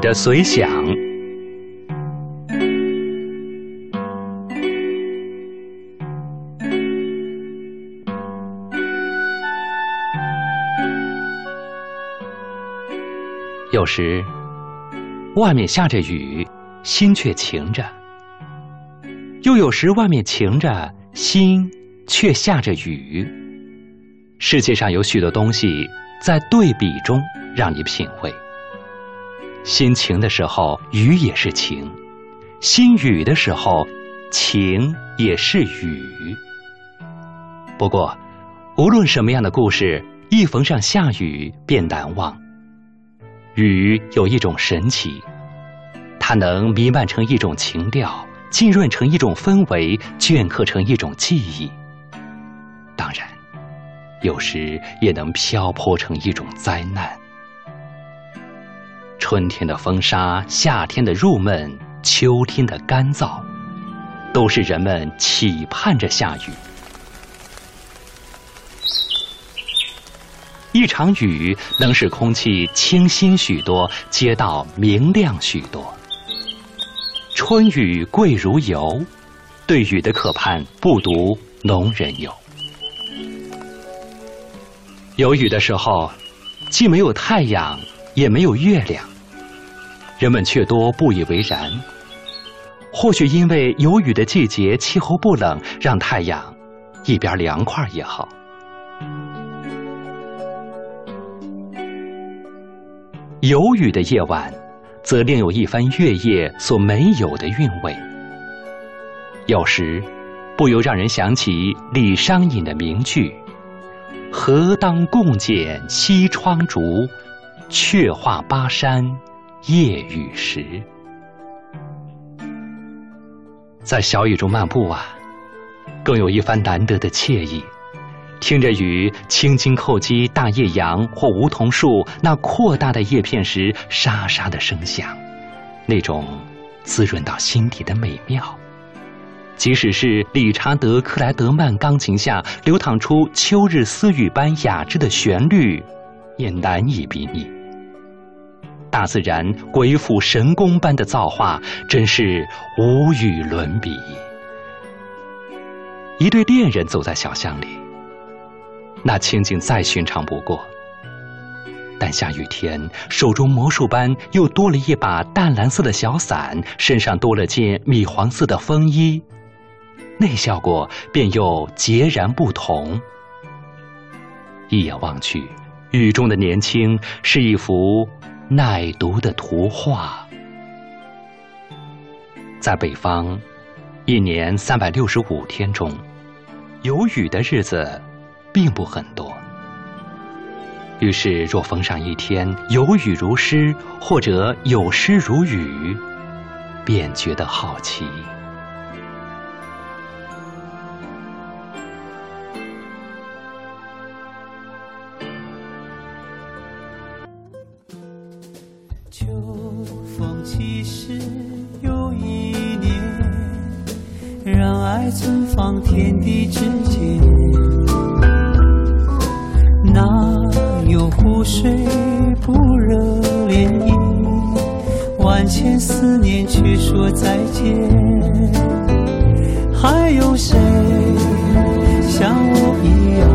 的随想。有时，外面下着雨，心却晴着；又有时，外面晴着，心却下着雨。世界上有许多东西，在对比中让你品味。心晴的时候，雨也是晴；心雨的时候，晴也是雨。不过，无论什么样的故事，一逢上下雨便难忘。雨有一种神奇，它能弥漫成一种情调，浸润成一种氛围，镌刻成一种记忆。当然，有时也能漂泊成一种灾难。春天的风沙，夏天的入闷，秋天的干燥，都是人们期盼着下雨。一场雨能使空气清新许多，街道明亮许多。春雨贵如油，对雨的渴盼不独农人有。有雨的时候，既没有太阳，也没有月亮，人们却多不以为然。或许因为有雨的季节气候不冷，让太阳一边凉快也好。有雨的夜晚，则另有一番月夜所没有的韵味。有时，不由让人想起李商隐的名句：“何当共剪西窗烛，却话巴山夜雨时。”在小雨中漫步啊，更有一番难得的惬意。听着雨轻轻叩击大叶杨或梧桐树那扩大的叶片时沙沙的声响，那种滋润到心底的美妙，即使是理查德·克莱德曼钢琴下流淌出秋日私语般雅致的旋律，也难以比拟。大自然鬼斧神工般的造化，真是无与伦比。一对恋人走在小巷里。那情景再寻常不过，但下雨天，手中魔术般又多了一把淡蓝色的小伞，身上多了件米黄色的风衣，那效果便又截然不同。一眼望去，雨中的年轻是一幅耐读的图画。在北方，一年三百六十五天中，有雨的日子。并不很多，于是若逢上一天有雨如诗，或者有诗如雨，便觉得好奇。风起时有一年，让爱存放天地之间。哪有湖水不热涟漪？万千思念却说再见。还有谁像我一样，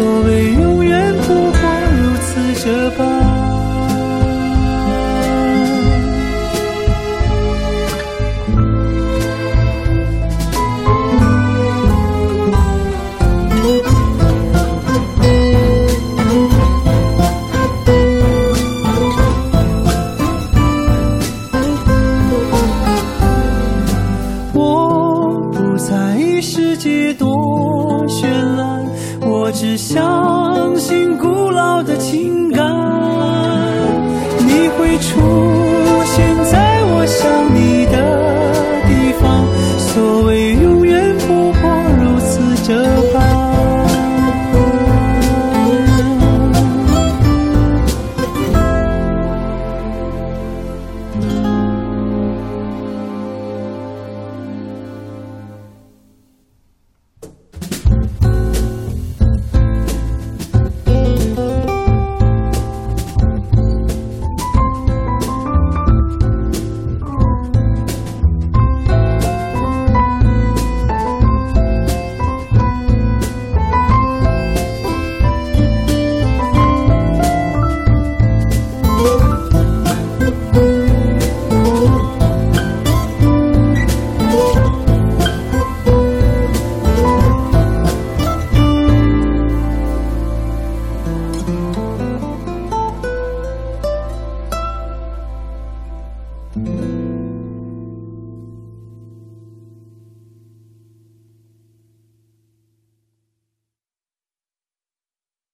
sobre ella. 只相信古老的情感，你会出 Mm-hmm.